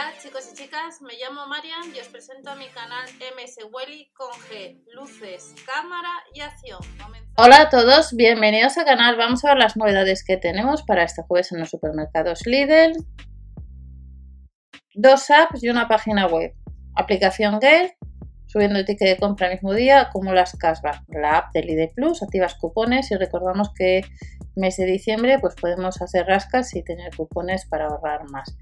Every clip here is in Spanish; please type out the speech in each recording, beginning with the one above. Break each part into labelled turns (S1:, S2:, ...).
S1: Hola chicos y chicas, me llamo Marian y os presento a mi canal MS Welly con G, luces, cámara y acción.
S2: Hola a todos, bienvenidos al canal. Vamos a ver las novedades que tenemos para este jueves en los supermercados Lidl. Dos apps y una página web. Aplicación Gale, subiendo el ticket de compra el mismo día, como las cashback. La app de Lidl Plus, activas cupones y recordamos que mes de diciembre pues podemos hacer rascas y tener cupones para ahorrar más.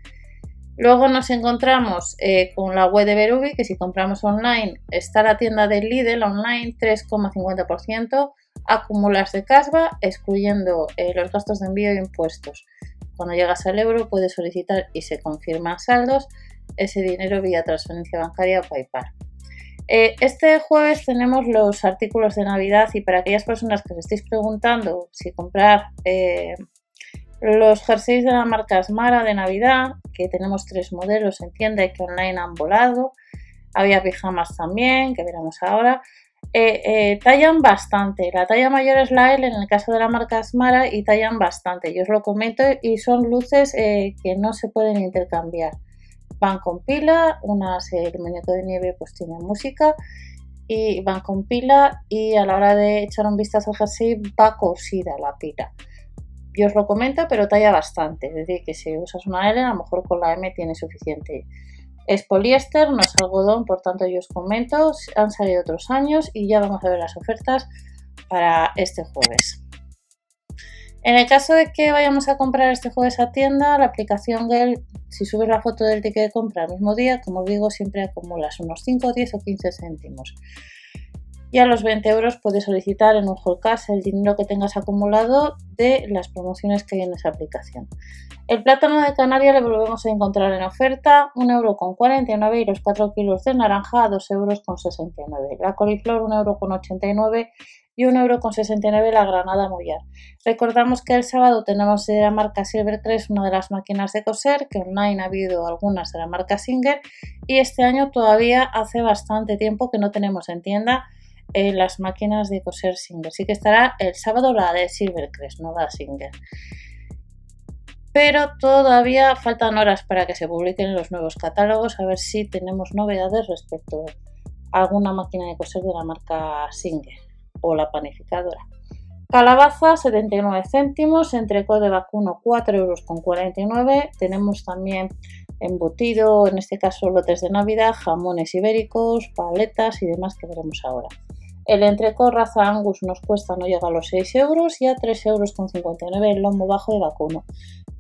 S2: Luego nos encontramos eh, con la web de Berubi, que si compramos online está la tienda del Lidl online 3,50%, acumulas de casva, excluyendo eh, los gastos de envío e impuestos. Cuando llegas al euro puedes solicitar y se confirman saldos ese dinero vía transferencia bancaria o PayPal. Eh, este jueves tenemos los artículos de Navidad y para aquellas personas que os estéis preguntando si comprar los jerseys de la marca Smara de Navidad, que tenemos tres modelos en tienda que online han volado. Había pijamas también, que veremos ahora. Eh, eh, tallan bastante. La talla mayor es la L en el caso de la marca Smara y tallan bastante. Yo os lo comento y son luces eh, que no se pueden intercambiar. Van con pila, unas, el muñeco de nieve pues tiene música y van con pila y a la hora de echar un vistazo al jersey va cosida la pila. Yo os lo comento, pero talla bastante. Es decir, que si usas una L, a lo mejor con la M tiene suficiente. Es poliéster, no es algodón, por tanto yo os comento. Han salido otros años y ya vamos a ver las ofertas para este jueves. En el caso de que vayamos a comprar este jueves a tienda, la aplicación Gale, si subes la foto del ticket de compra al mismo día, como os digo, siempre acumulas unos 5, 10 o 15 céntimos y a los 20 euros puedes solicitar en un cash el dinero que tengas acumulado de las promociones que hay en esa aplicación. El plátano de Canarias le volvemos a encontrar en oferta, 1,49 euro y los 4 kilos de naranja a 2,69 euros. La coliflor 1,89 euro y 1,69 euro la granada mollar. Recordamos que el sábado tenemos de la marca Silver 3 una de las máquinas de coser, que online ha habido algunas de la marca Singer y este año todavía hace bastante tiempo que no tenemos en tienda en las máquinas de coser Singer. Sí que estará el sábado la de Silvercrest, no la Singer. Pero todavía faltan horas para que se publiquen los nuevos catálogos, a ver si tenemos novedades respecto a alguna máquina de coser de la marca Singer o la panificadora. Calabaza 79 céntimos, entrecot de vacuno 4,49 euros. Tenemos también embutido, en este caso lotes de Navidad, jamones ibéricos, paletas y demás que veremos ahora. El entrecot raza Angus nos cuesta, no llega a los 6 euros y a 3,59 euros el lomo bajo de vacuno.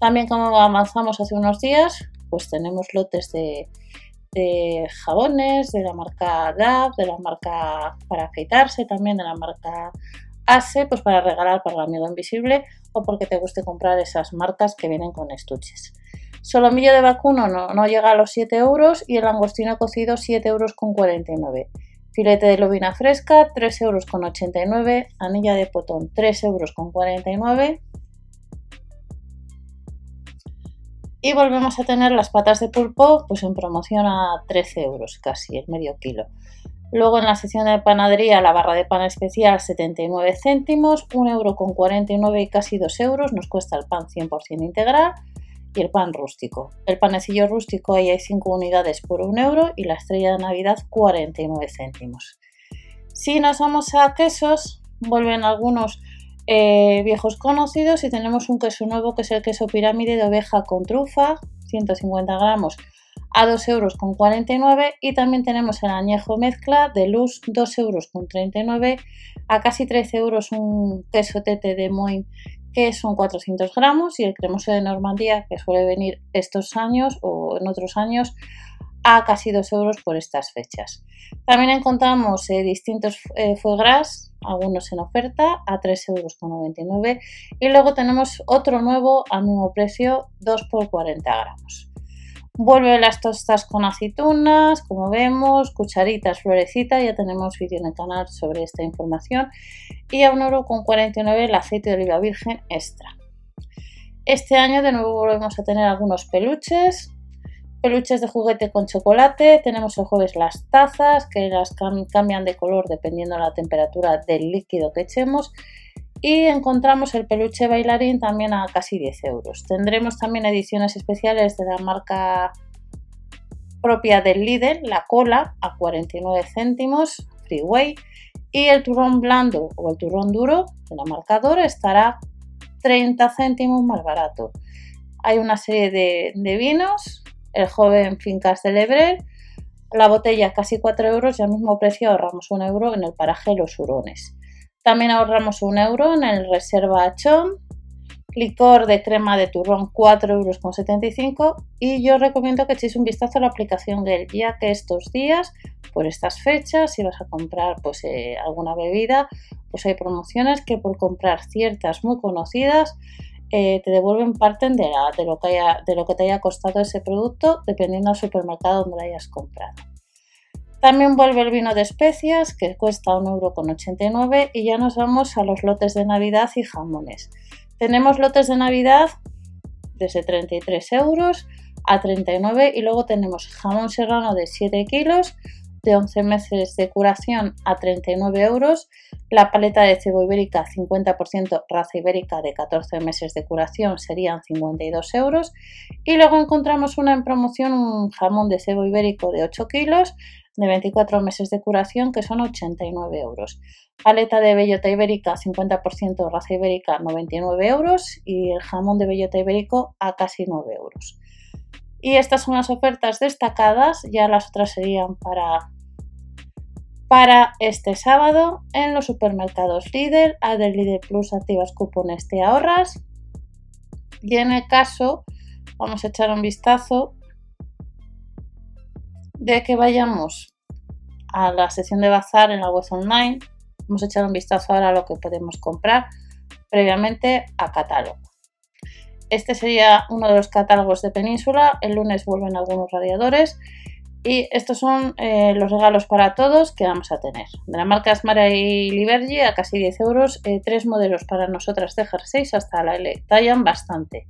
S2: También como avanzamos hace unos días, pues tenemos lotes de, jabones de la marca DAV, de la marca para afeitarse, también de la marca ASE, pues para regalar para el amigo invisible o porque te guste comprar esas marcas que vienen con estuches. Solomillo de vacuno no, no llega a los 7 euros y el langostino cocido 7,49 euros. Filete de lobina fresca, 3,89 euros. Anilla de potón, 3,49 euros. Y volvemos a tener las patas de pulpo pues en promoción a 13 euros casi, el medio kilo. Luego en la sección de panadería la barra de pan especial 79 céntimos, 1,49 euro y casi 2 euros nos cuesta el pan 100% integral el pan rústico. El panecillo rústico ahí hay 5 unidades por 1 euro y la estrella de Navidad 49 céntimos. Si nos vamos a quesos, vuelven algunos eh, viejos conocidos y tenemos un queso nuevo que es el queso pirámide de oveja con trufa, 150 gramos a 2 euros con 49 y también tenemos el añejo mezcla de luz 2 euros con 39 a casi 13 euros un queso tete de Moin que son 400 gramos y el cremoso de Normandía que suele venir estos años o en otros años a casi 2 euros por estas fechas. También encontramos eh, distintos eh, gras, algunos en oferta a 3,99 euros y luego tenemos otro nuevo al mismo precio 2 por 40 gramos. Vuelve las tostas con aceitunas, como vemos, cucharitas, florecita, ya tenemos vídeo en el canal sobre esta información. Y a 1,49€ el aceite de oliva virgen extra. Este año de nuevo volvemos a tener algunos peluches, peluches de juguete con chocolate, tenemos el jueves las tazas que las cambian de color dependiendo de la temperatura del líquido que echemos y encontramos el peluche bailarín también a casi 10 euros. Tendremos también ediciones especiales de la marca propia del líder, la cola a 49 céntimos, freeway, y el turrón blando o el turrón duro de la marcadora estará 30 céntimos más barato. Hay una serie de, vinos, el joven Fincas de Lebrel, la botella casi 4 euros y al mismo precio ahorramos un euro en el paraje Los Hurones. También ahorramos un euro en el Reserva Achón, licor de crema de turrón 4,75 euros y yo recomiendo que echéis un vistazo a la aplicación Gel ya que estos días por estas fechas si vas a comprar pues eh, alguna bebida pues hay promociones que por comprar ciertas muy conocidas eh, te devuelven parte de, de, lo que de lo que te haya costado ese producto dependiendo del supermercado donde lo hayas comprado también vuelve el vino de especias que cuesta 1,89€ y ya nos vamos a los lotes de navidad y jamones. Tenemos lotes de Navidad desde 33 euros a 39 y luego tenemos jamón serrano de 7 kilos de 11 meses de curación a 39 euros, la paleta de cebo ibérica 50% raza ibérica de 14 meses de curación serían 52 euros y luego encontramos una en promoción un jamón de cebo ibérico de 8 kilos de 24 meses de curación que son 89 euros. Paleta de bellota ibérica 50% raza ibérica 99 euros y el jamón de bellota ibérico a casi 9 euros. Y estas son las ofertas destacadas, ya las otras serían para, para este sábado en los supermercados líder, a del líder plus activas cupones te ahorras. Y en el caso, vamos a echar un vistazo de que vayamos a la sección de bazar en la web online. Vamos a echar un vistazo ahora a lo que podemos comprar previamente a catálogo. Este sería uno de los catálogos de Península. El lunes vuelven algunos radiadores. Y estos son eh, los regalos para todos que vamos a tener. De la marca Asmara y Libergy a casi 10 euros. Eh, tres modelos para nosotras de jerseys hasta la L. Tallan bastante.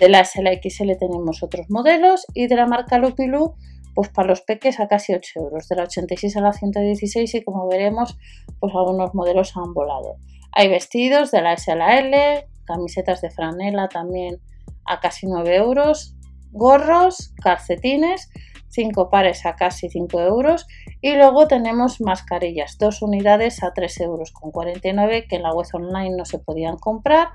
S2: De la SLXL tenemos otros modelos. Y de la marca Lupilu pues para los peques a casi 8 euros, de la 86 a la 116 y como veremos, pues algunos modelos han volado. Hay vestidos de la S a la L, camisetas de franela también a casi 9 euros, gorros, calcetines, 5 pares a casi 5 euros y luego tenemos mascarillas, dos unidades a 3 euros con 49 que en la web online no se podían comprar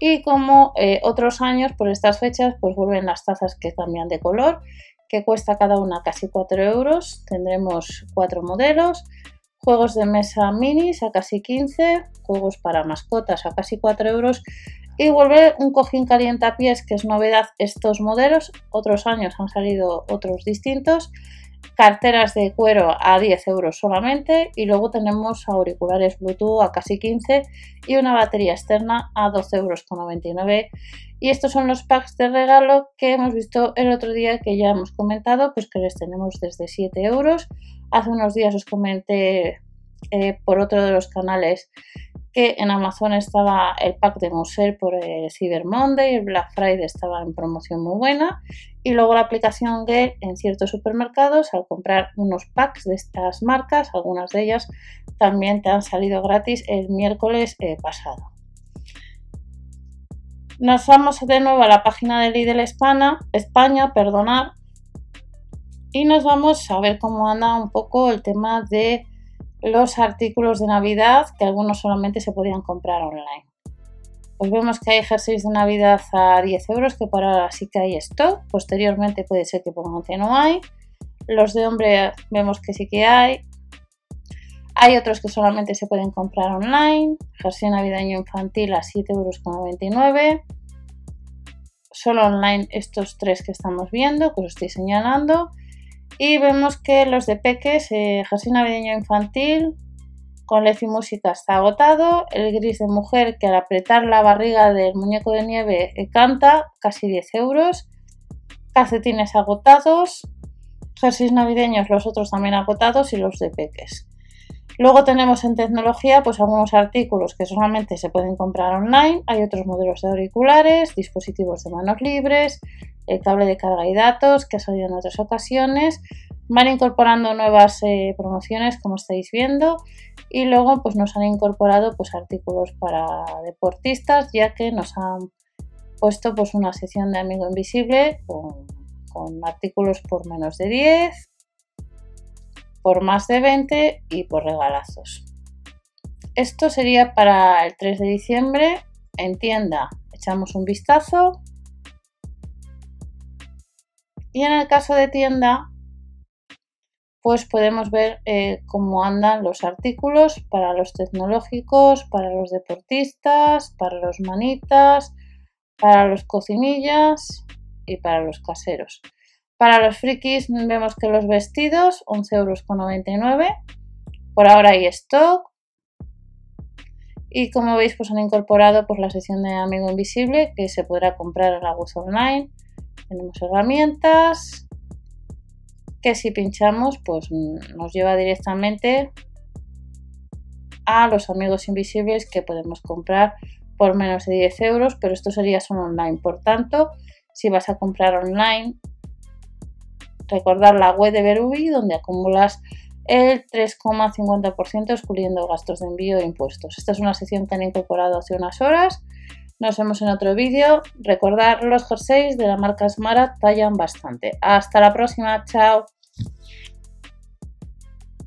S2: y como eh, otros años por estas fechas pues vuelven las tazas que cambian de color que cuesta cada una casi 4 euros. Tendremos cuatro modelos, juegos de mesa minis a casi 15, juegos para mascotas a casi 4 euros y vuelve un cojín pies que es novedad estos modelos. Otros años han salido otros distintos. Carteras de cuero a 10 euros solamente y luego tenemos auriculares Bluetooth a casi 15 y una batería externa a 12,99 euros y estos son los packs de regalo que hemos visto el otro día que ya hemos comentado, pues que les tenemos desde 7 euros. Hace unos días os comenté eh, por otro de los canales que en Amazon estaba el pack de Musel por el Cyber Monday, el Black Friday estaba en promoción muy buena y luego la aplicación Get en ciertos supermercados al comprar unos packs de estas marcas, algunas de ellas también te han salido gratis el miércoles eh, pasado. Nos vamos de nuevo a la página de Lidl España, España, perdonar, y nos vamos a ver cómo anda un poco el tema de los artículos de Navidad, que algunos solamente se podían comprar online. Pues vemos que hay jerseys de Navidad a 10 euros, que por ahora sí que hay stock. Posteriormente puede ser que pongan que no hay. Los de hombre vemos que sí que hay. Hay otros que solamente se pueden comprar online. Jersey navideño infantil a 7,99 euros. Solo online estos tres que estamos viendo, que os estoy señalando. Y vemos que los de peques, eh, navideño infantil con lez y música está agotado. El gris de mujer que al apretar la barriga del muñeco de nieve eh, canta, casi 10 euros. Calcetines agotados. Jerseys navideños, los otros también agotados y los de peques. Luego tenemos en tecnología pues algunos artículos que solamente se pueden comprar online, hay otros modelos de auriculares, dispositivos de manos libres, el cable de carga y datos que ha salido en otras ocasiones, van incorporando nuevas eh, promociones como estáis viendo y luego pues nos han incorporado pues artículos para deportistas ya que nos han puesto pues una sección de amigo invisible con con artículos por menos de 10, por más de 20 y por regalazos. Esto sería para el 3 de diciembre en tienda. Echamos un vistazo. Y en el caso de tienda, pues podemos ver eh, cómo andan los artículos para los tecnológicos, para los deportistas, para los manitas, para los cocinillas y para los caseros. Para los frikis vemos que los vestidos 11,99 euros. Por ahora hay stock. Y como veis, pues han incorporado pues, la sección de Amigo Invisible que se podrá comprar en la web online. Tenemos herramientas, que si pinchamos pues nos lleva directamente a los amigos invisibles que podemos comprar por menos de 10 euros, pero esto sería solo online. Por tanto, si vas a comprar online, recordar la web de Berubi donde acumulas el 3,50% excluyendo gastos de envío e impuestos. Esta es una sección que han incorporado hace unas horas. Nos vemos en otro vídeo. Recordar los jerseys de la marca Smara tallan bastante. Hasta la próxima. Chao.